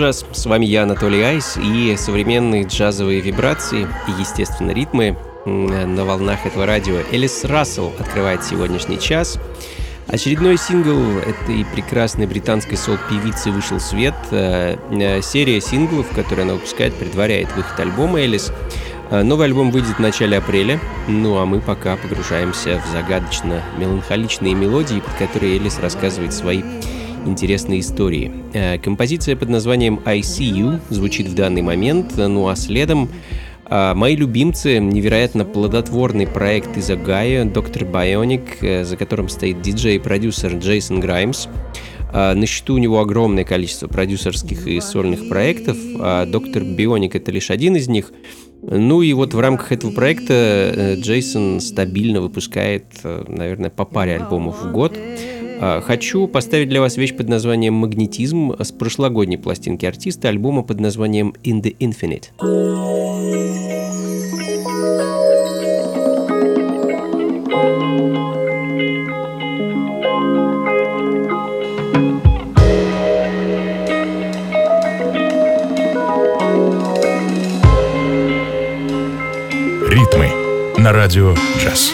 Джаз. С вами я, Анатолий Айс, и современные джазовые вибрации и, естественно, ритмы на волнах этого радио. Элис Рассел открывает сегодняшний час. Очередной сингл этой прекрасной британской сол-певицы вышел в свет. Э, э, серия синглов, которые она выпускает, предваряет выход альбома Элис. Э, новый альбом выйдет в начале апреля, ну а мы пока погружаемся в загадочно-меланхоличные мелодии, под которые Элис рассказывает свои интересные истории. Композиция под названием «I See You» звучит в данный момент, ну а следом а, мои любимцы — невероятно плодотворный проект из Огайо, Доктор Bionic, э, за которым стоит диджей и продюсер Джейсон Граймс. На счету у него огромное количество продюсерских и сольных проектов, а Доктор Бионик — это лишь один из них. Ну и вот в рамках этого проекта э, Джейсон стабильно выпускает, э, наверное, по паре альбомов в год. А, хочу поставить для вас вещь под названием «Магнетизм» с прошлогодней пластинки артиста, альбома под названием «In the Infinite». Ритмы на радио «Джаз».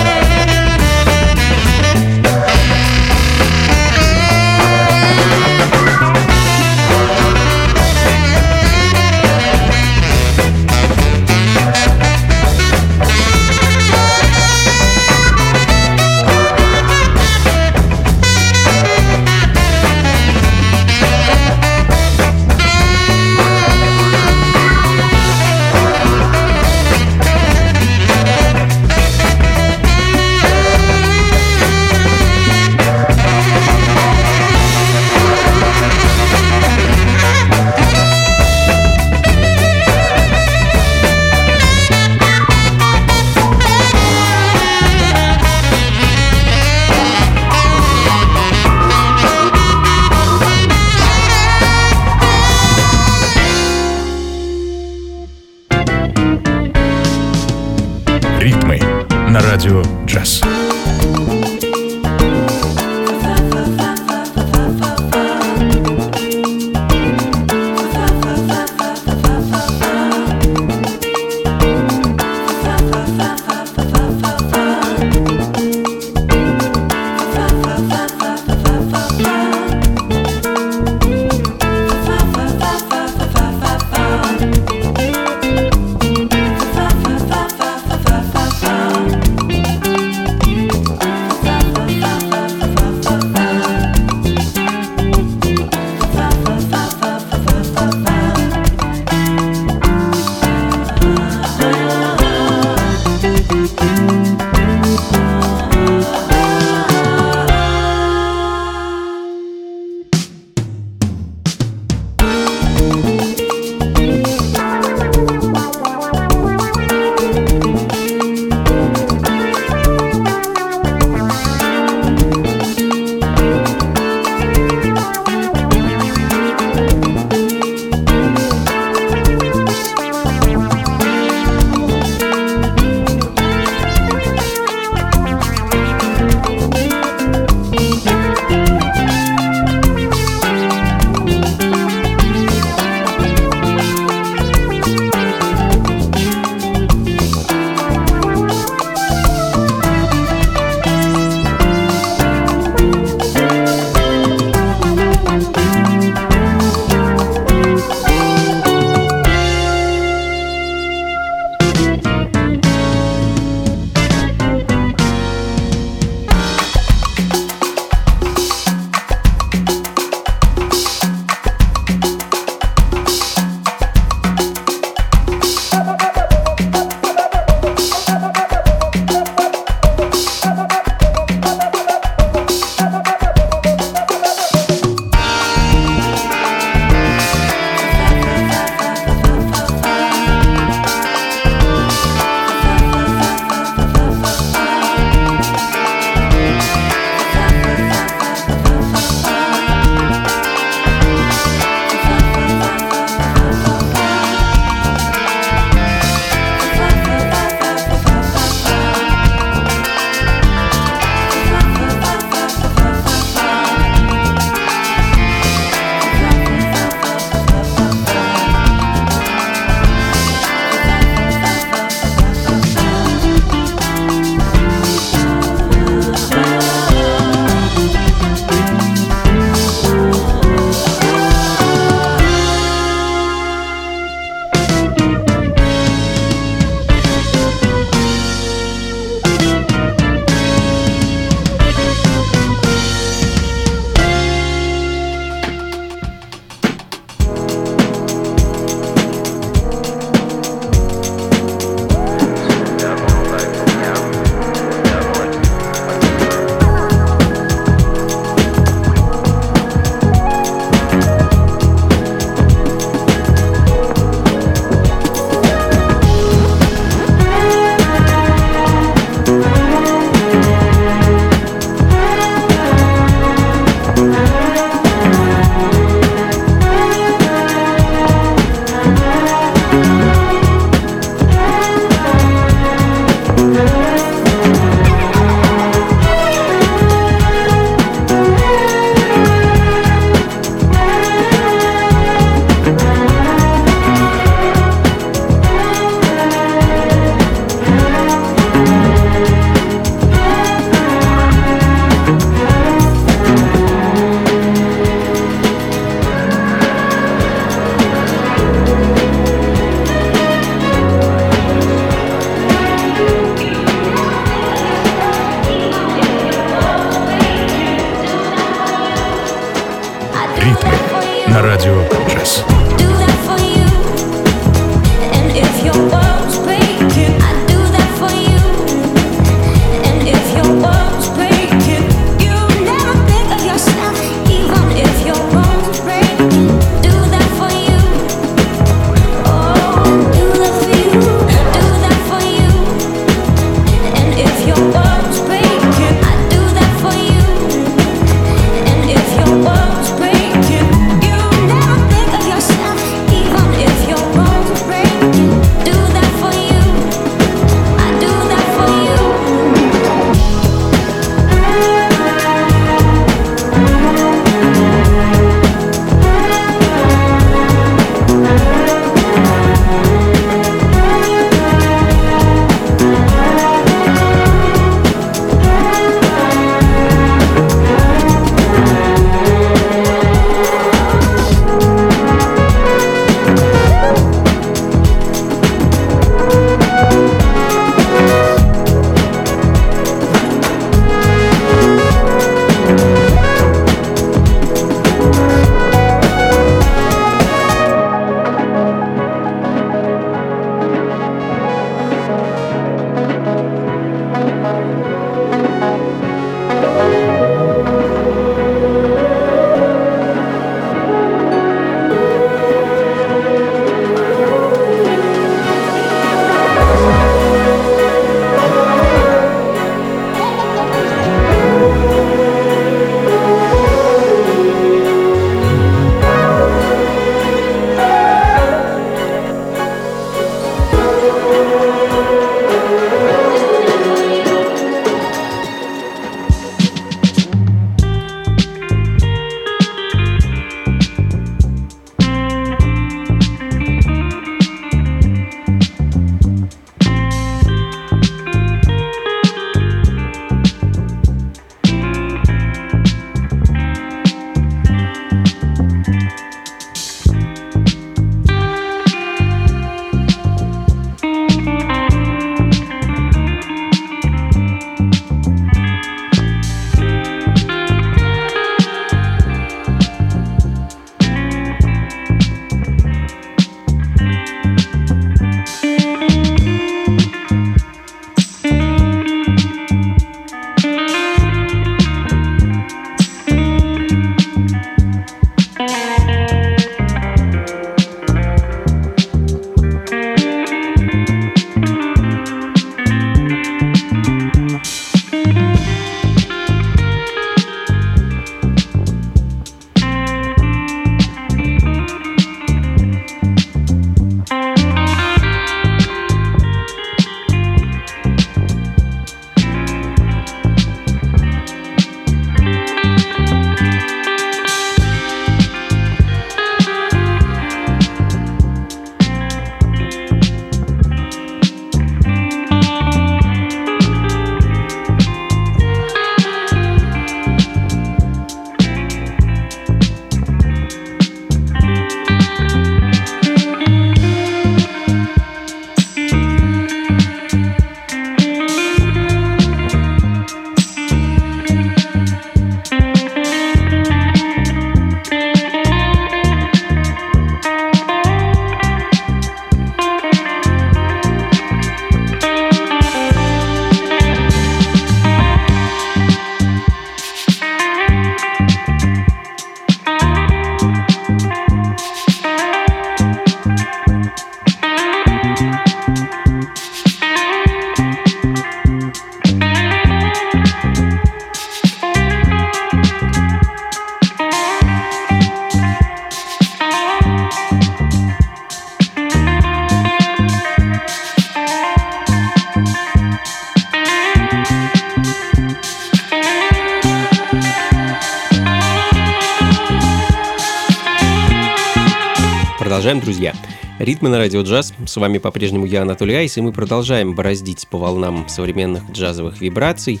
Продолжаем, друзья. Ритмы на радио джаз. С вами по-прежнему я, Анатолий Айс, и мы продолжаем бороздить по волнам современных джазовых вибраций,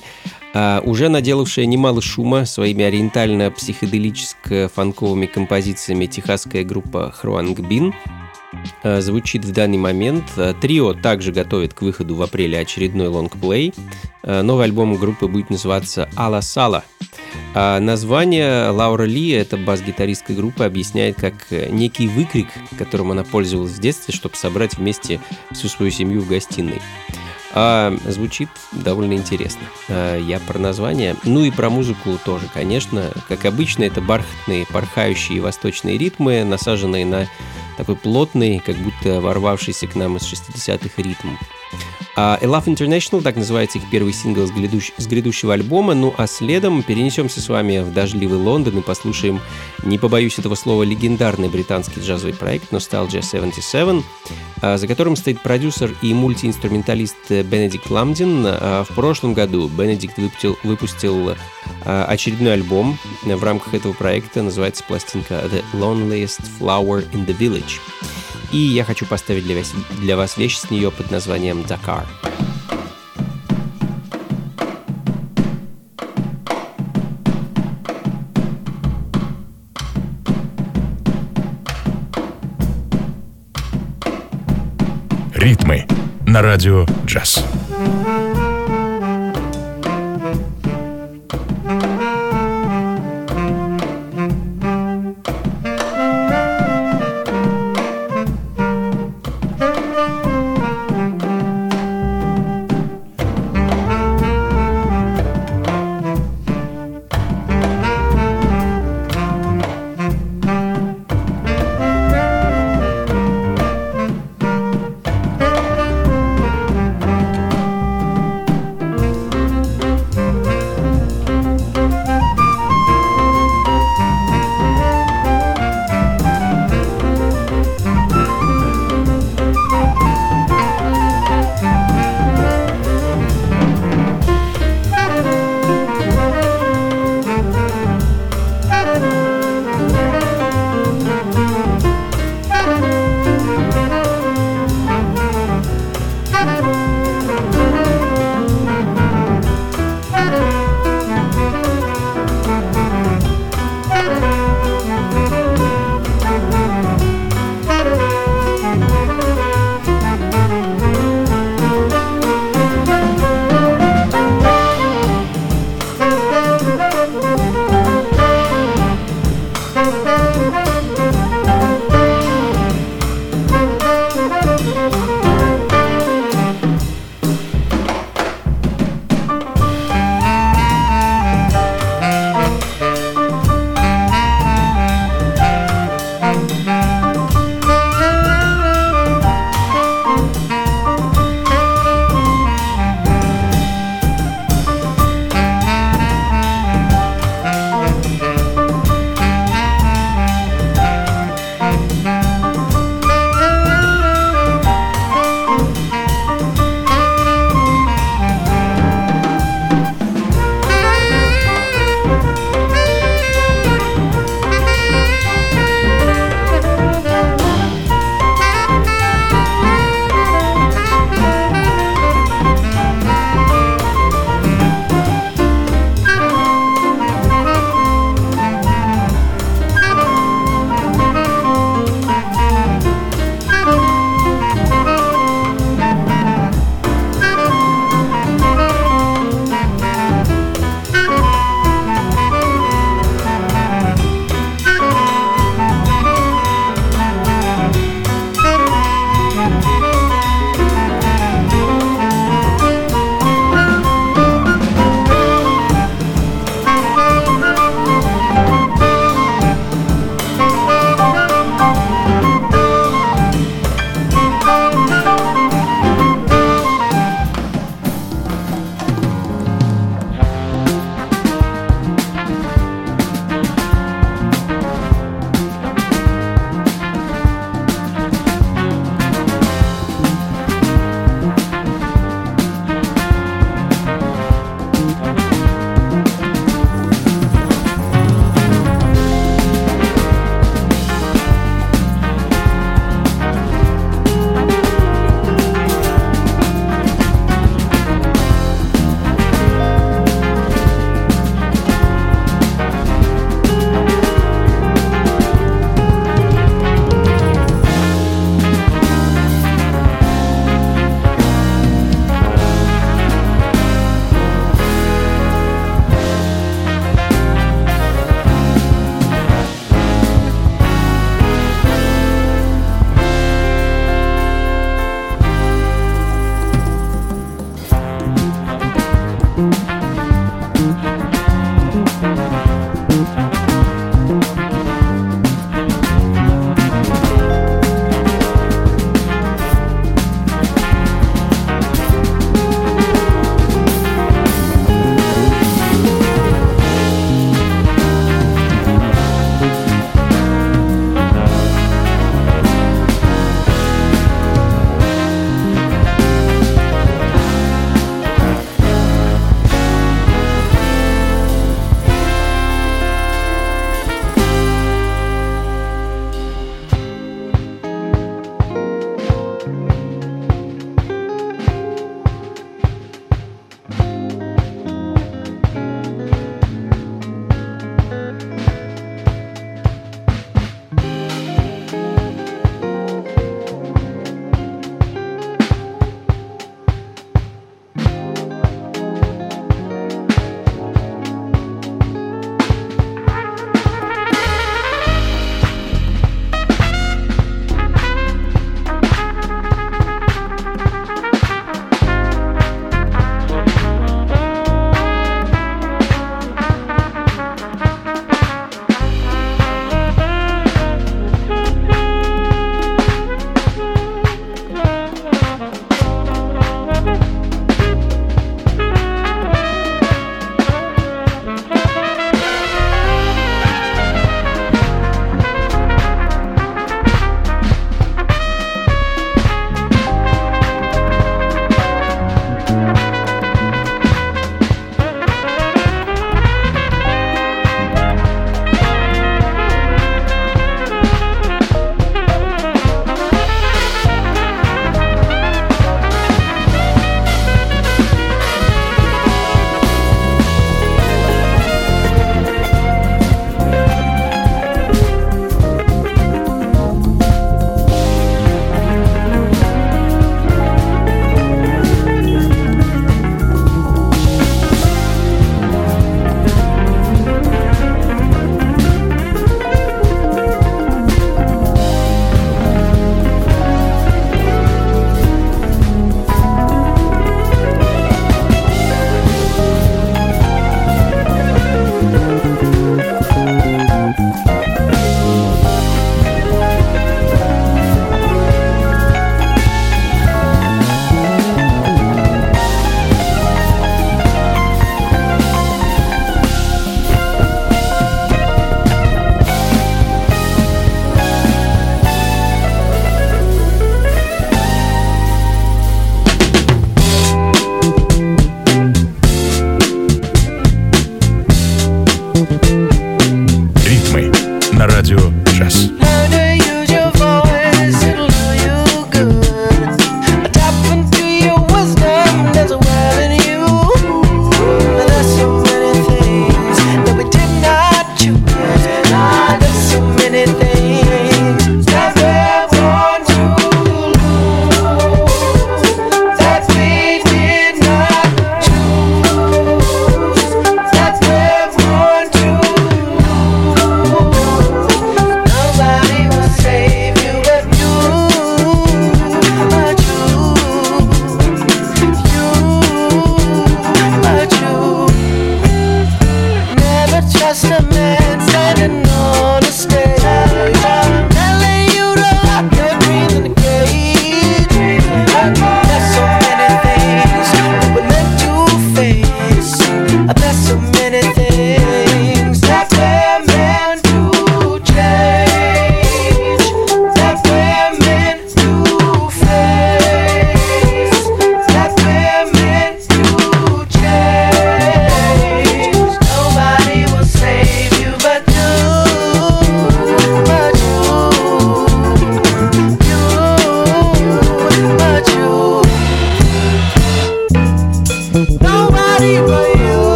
а, уже наделавшая немало шума своими ориентально-психоделическо-фанковыми композициями техасская группа Хруанг Бин звучит в данный момент. А, трио также готовит к выходу в апреле очередной лонгплей. Новый альбом группы будет называться «Ала Сала», а название Лаура Ли, это бас-гитаристка группы, объясняет как э, некий выкрик, которым она пользовалась в детстве, чтобы собрать вместе всю свою семью в гостиной. А, звучит довольно интересно. А, я про название, ну и про музыку тоже, конечно. Как обычно, это бархатные, порхающие восточные ритмы, насаженные на такой плотный, как будто ворвавшийся к нам из 60-х ритм. А A Love International, так называется их первый сингл с, грядущ... с грядущего альбома, ну а следом перенесемся с вами в дождливый Лондон и послушаем, не побоюсь этого слова, легендарный британский джазовый проект Nostalgia 77, а, за которым стоит продюсер и мультиинструменталист Бенедикт Ламдин. А, в прошлом году Бенедикт выпустил, выпустил а, очередной альбом в рамках этого проекта, называется пластинка The Loneliest Flower in the Village. И я хочу поставить для вас, для вас вещь с нее под названием «Dakar». Ритмы на радио «Джаз».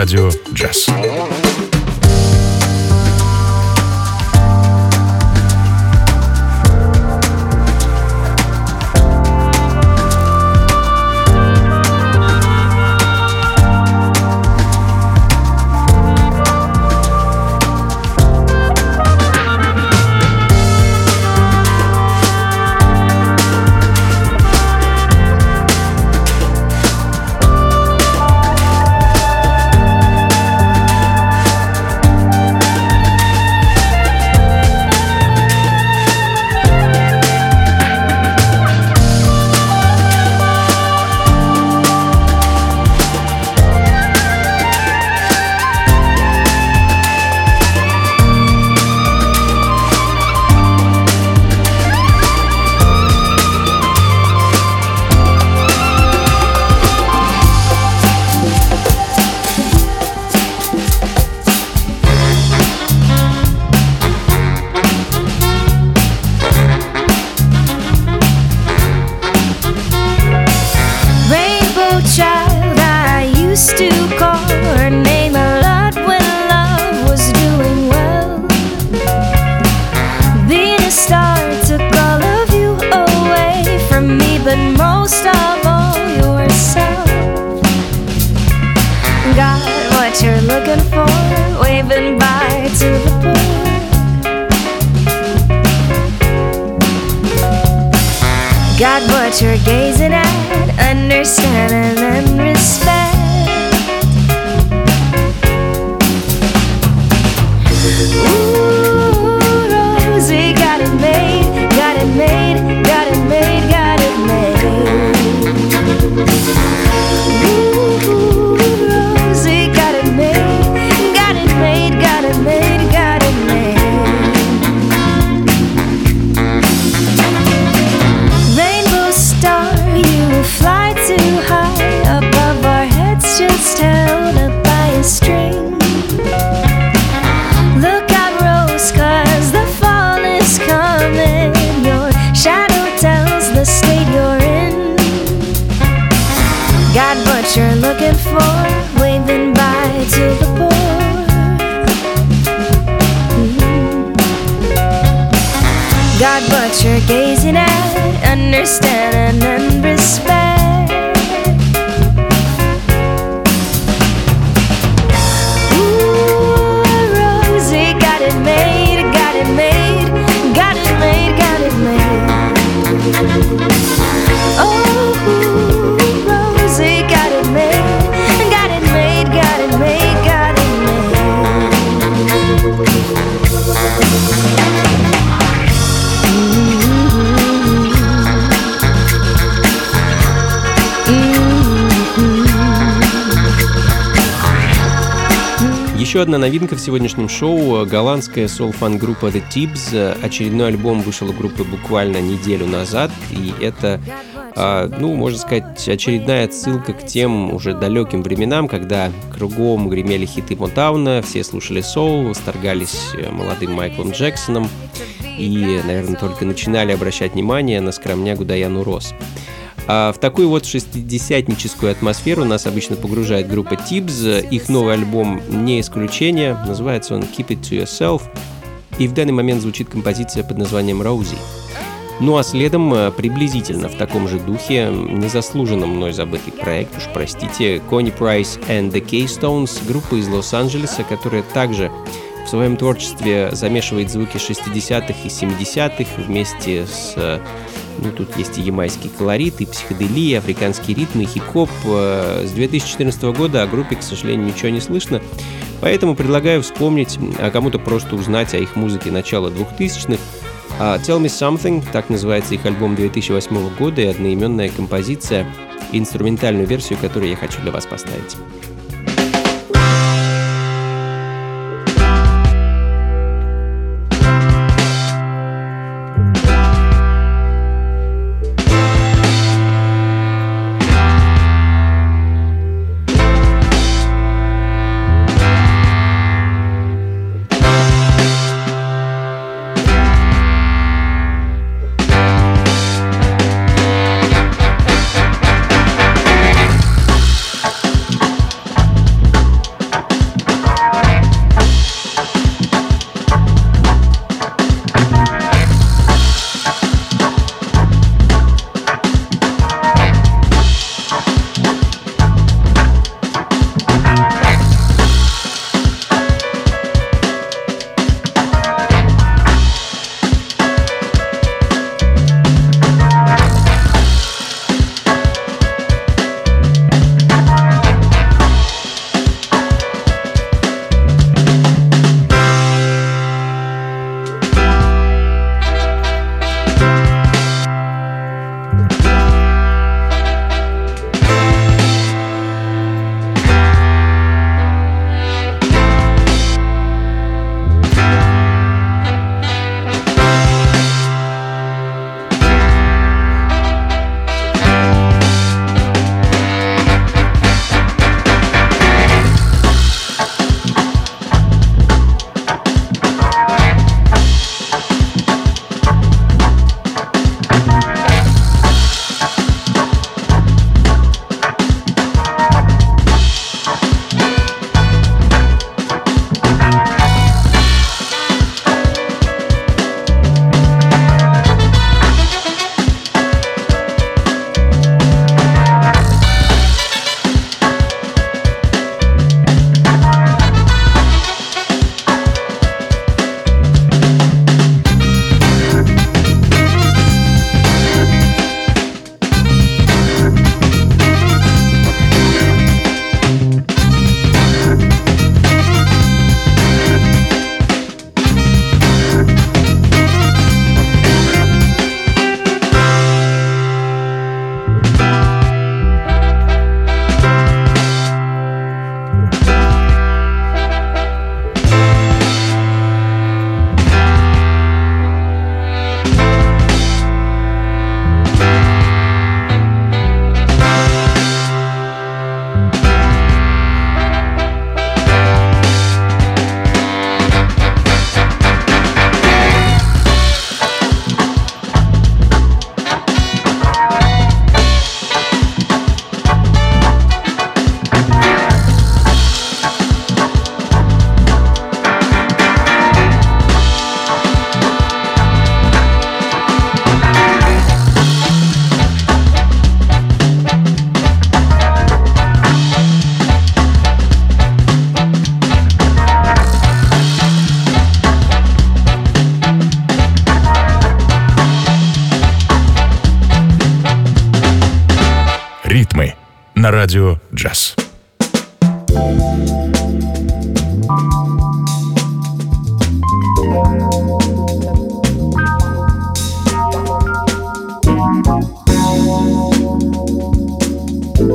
Radio Jazz. На радио «Джаз». Еще одна новинка в сегодняшнем шоу – голландская сол-фан-группа The Tibbs. Очередной альбом вышел у группы буквально неделю назад, и это а, ну, можно сказать, очередная отсылка к тем уже далеким временам, когда кругом гремели хиты Монтауна, все слушали соул, восторгались э, молодым Майклом Джексоном и, наверное, только начинали обращать внимание на скромнягу Даяну Росс. А в такую вот шестидесятническую атмосферу нас обычно погружает группа Tibbs. Их новый альбом не исключение. Называется он Keep It To Yourself. И в данный момент звучит композиция под названием Rosie. Ну а следом, э, приблизительно в таком же духе, незаслуженно мной забытый проект, уж простите, Connie Price and the Keystones, группа из Лос-Анджелеса, которая также в своем творчестве замешивает звуки 60-х и 70-х вместе с э, ну, тут есть и ямайский колорит, и психоделия, африканские ритмы, хип-хоп. Э, с 2014 года о группе, к сожалению, ничего не слышно. Поэтому предлагаю вспомнить, а кому-то просто узнать о их музыке начала 2000-х. А Tell Me Something, так называется их альбом 2008 года и одноименная композиция, инструментальную версию, которую я хочу для вас поставить.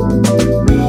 Música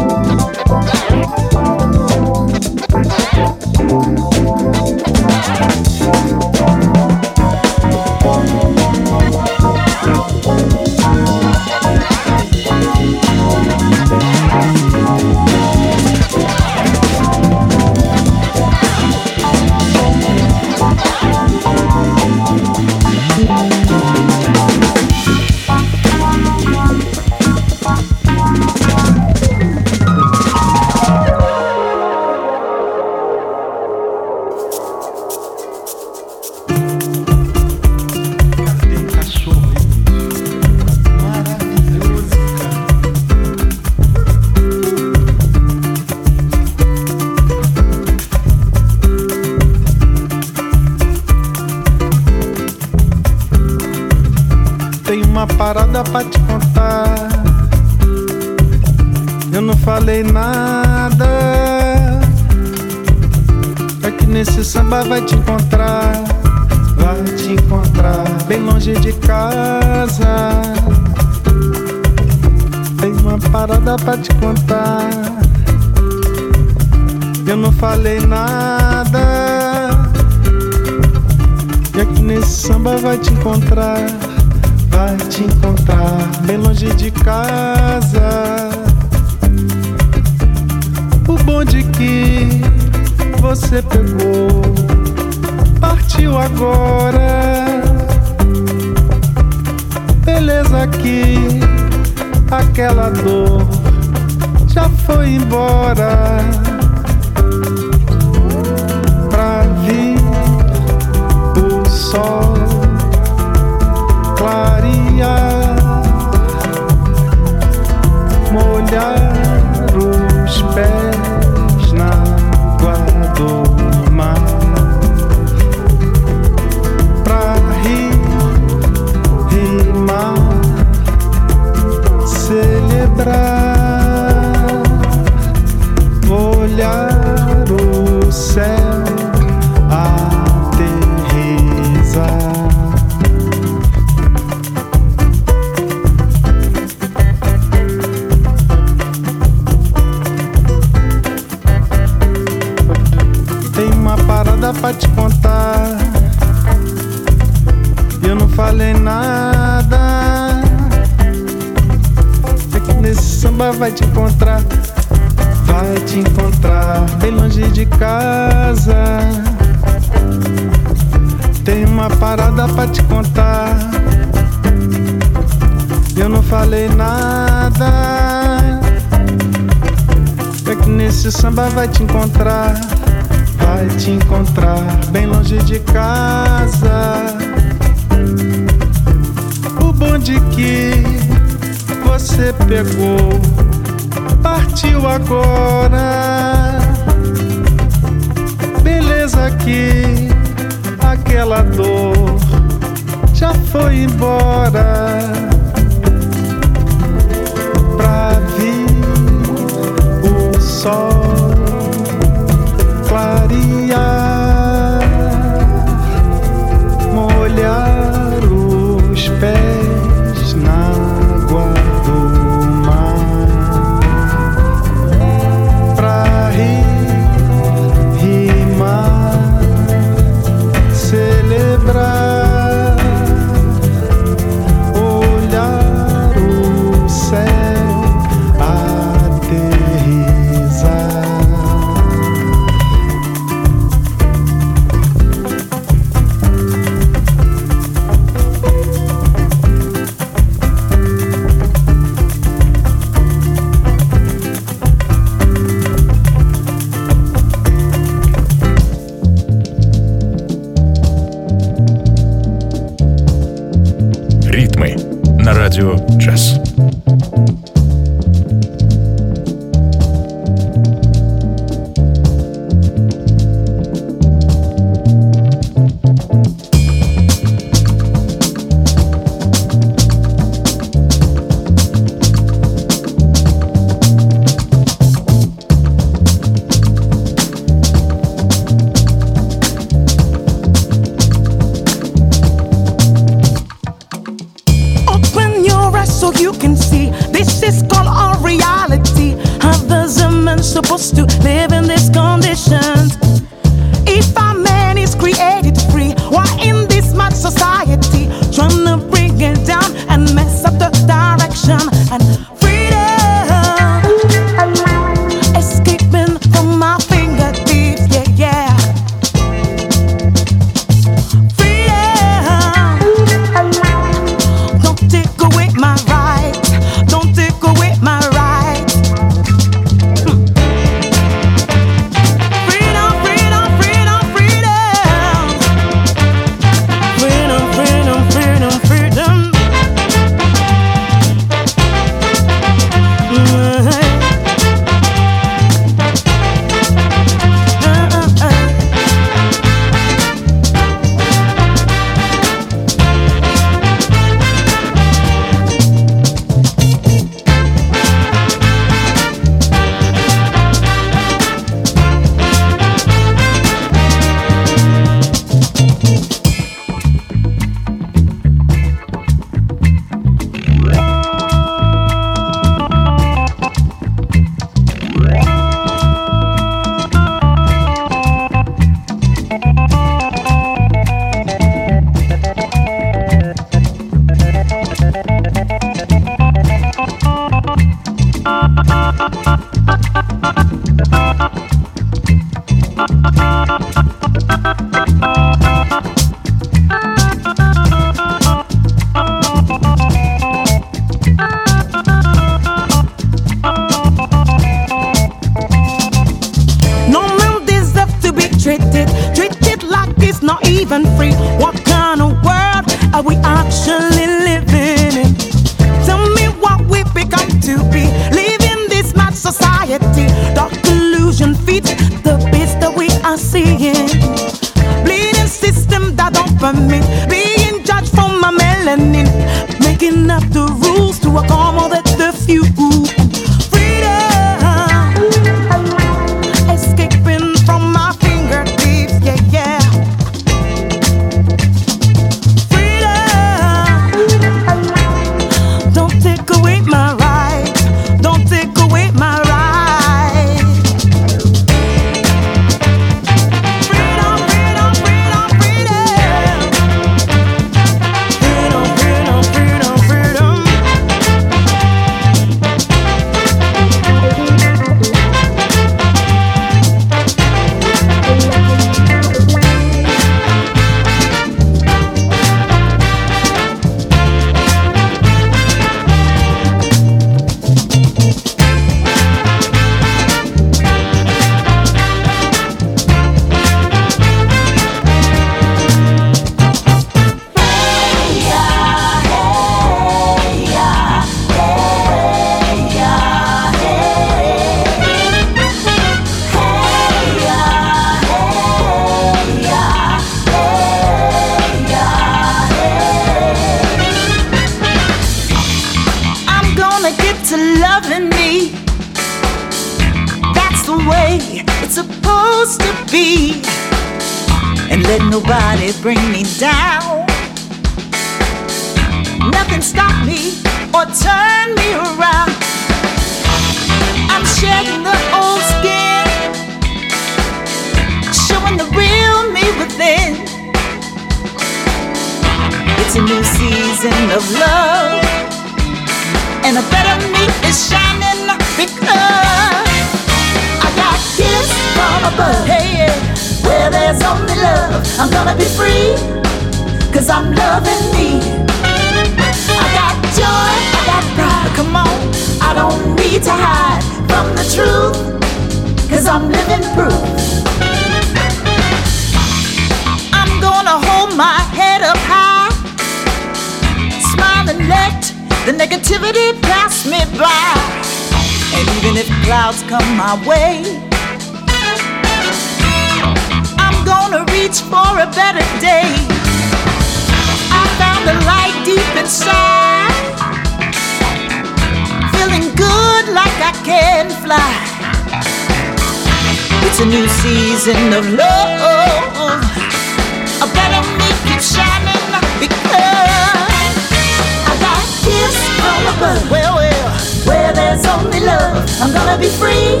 I'm gonna be free,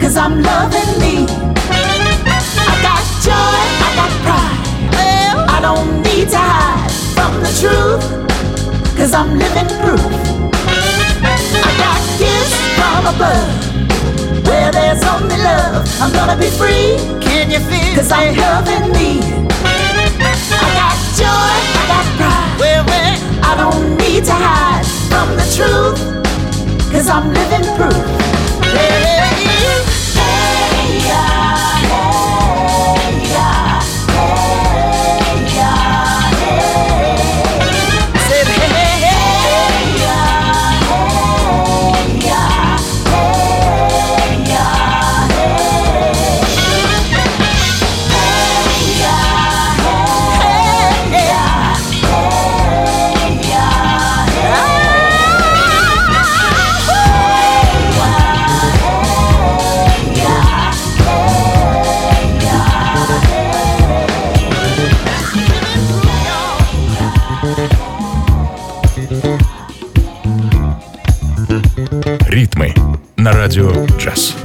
cause I'm loving me. I got joy, I got pride. Well, I don't need to hide from the truth, cause I'm living proof. I got gifts from above. Where there's only love, I'm gonna be free. Can you feel Cause I'm loving me. I got joy, I got pride. Well, well, I don't need to hide from the truth cause I'm living proof. Hey. Radio Jazz.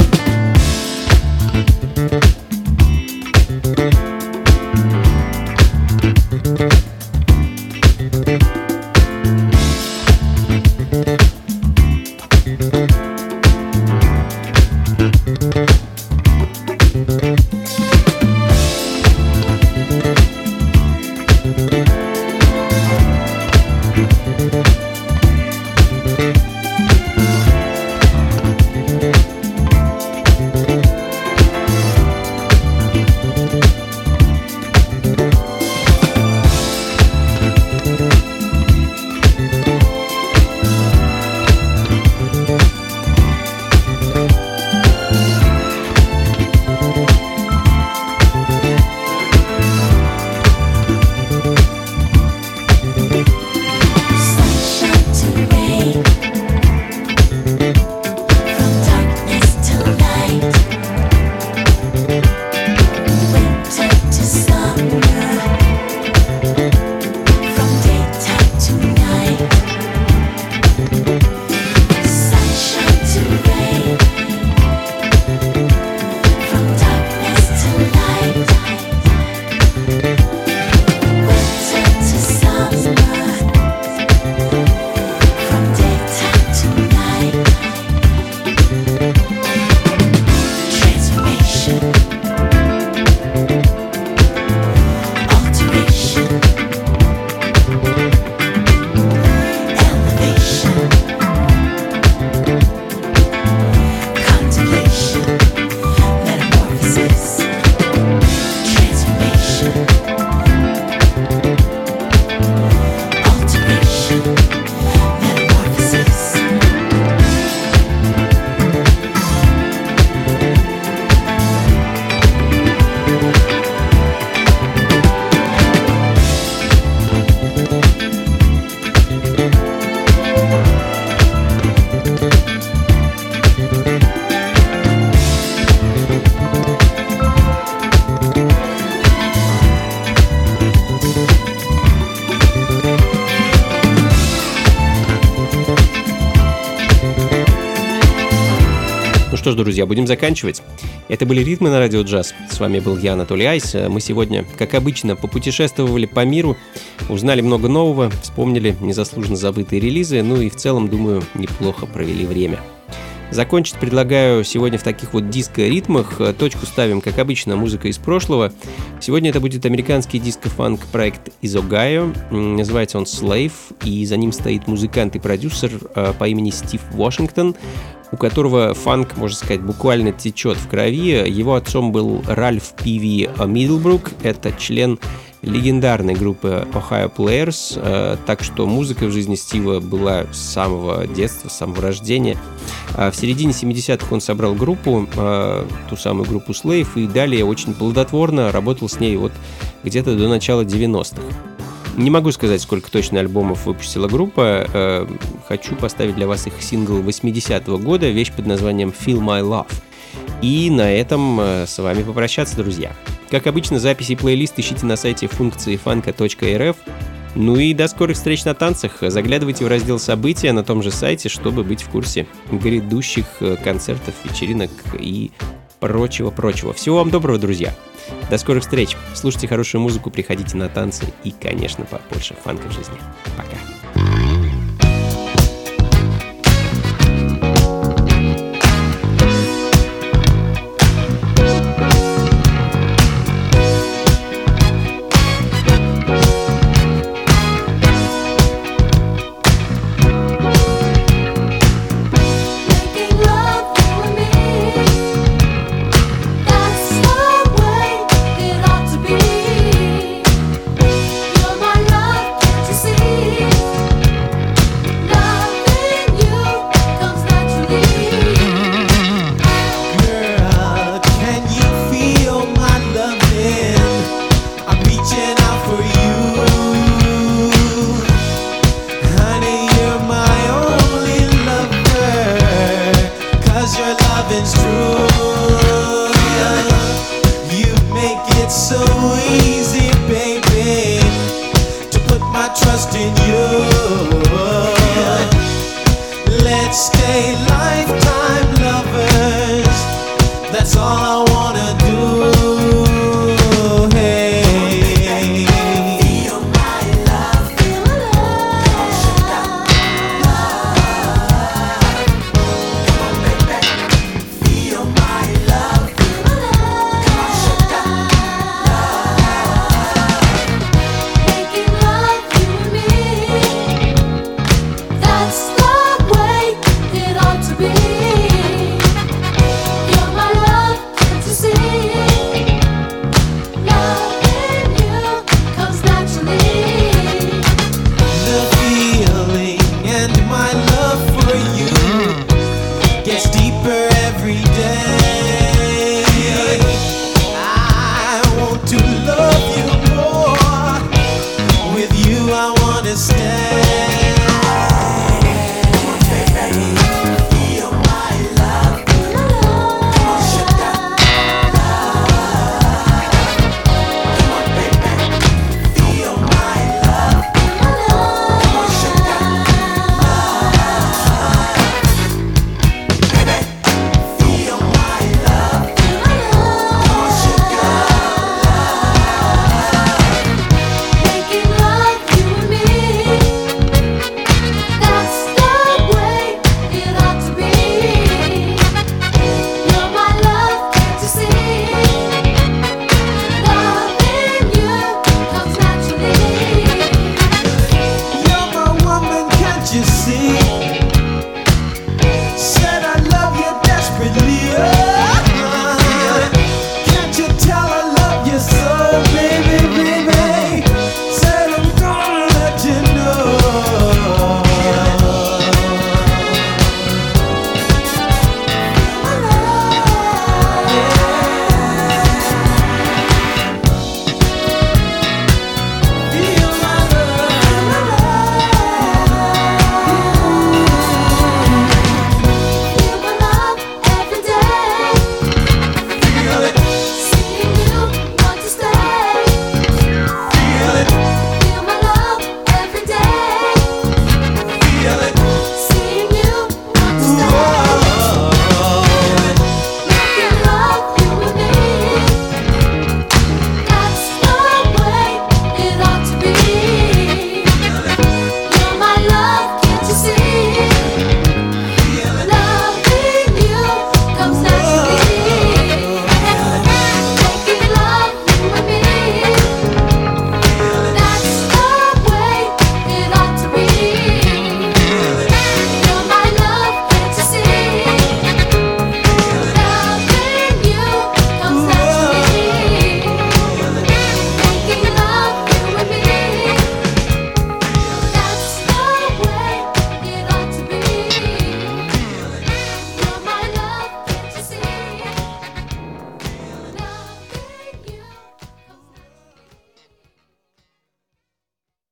Ж, друзья, будем заканчивать. Это были «Ритмы на радио джаз». С вами был я, Анатолий Айс. Мы сегодня, как обычно, попутешествовали по миру, узнали много нового, вспомнили незаслуженно забытые релизы, ну и в целом, думаю, неплохо провели время. Закончить предлагаю сегодня в таких вот диско-ритмах. Точку ставим, как обычно, музыка из прошлого. Сегодня это будет американский диско-фанк проект из Огайо. Называется он Slave, и за ним стоит музыкант и продюсер э, по имени Стив Вашингтон у которого фанк, можно сказать, буквально течет в крови. Его отцом был Ральф Пиви Мидлбрук, это член легендарной группы Ohio Players, э, так что музыка в жизни Стива была с самого детства, с самого рождения. А в середине 70-х он собрал группу, э, ту самую группу Slave, и далее очень плодотворно работал с ней вот где-то до начала 90-х. Не могу сказать, сколько точно альбомов выпустила группа. Э, хочу поставить для вас их сингл 80-го года, вещь под названием Feel My Love. И на этом с вами попрощаться, друзья. Как обычно, записи и плейлист ищите на сайте функции фанка.рф. Ну и до скорых встреч на танцах. Заглядывайте в раздел «События» на том же сайте, чтобы быть в курсе грядущих э, концертов, вечеринок и прочего-прочего. Всего вам доброго, друзья! До скорых встреч. Слушайте хорошую музыку, приходите на танцы и, конечно, побольше фанка в жизни. Пока.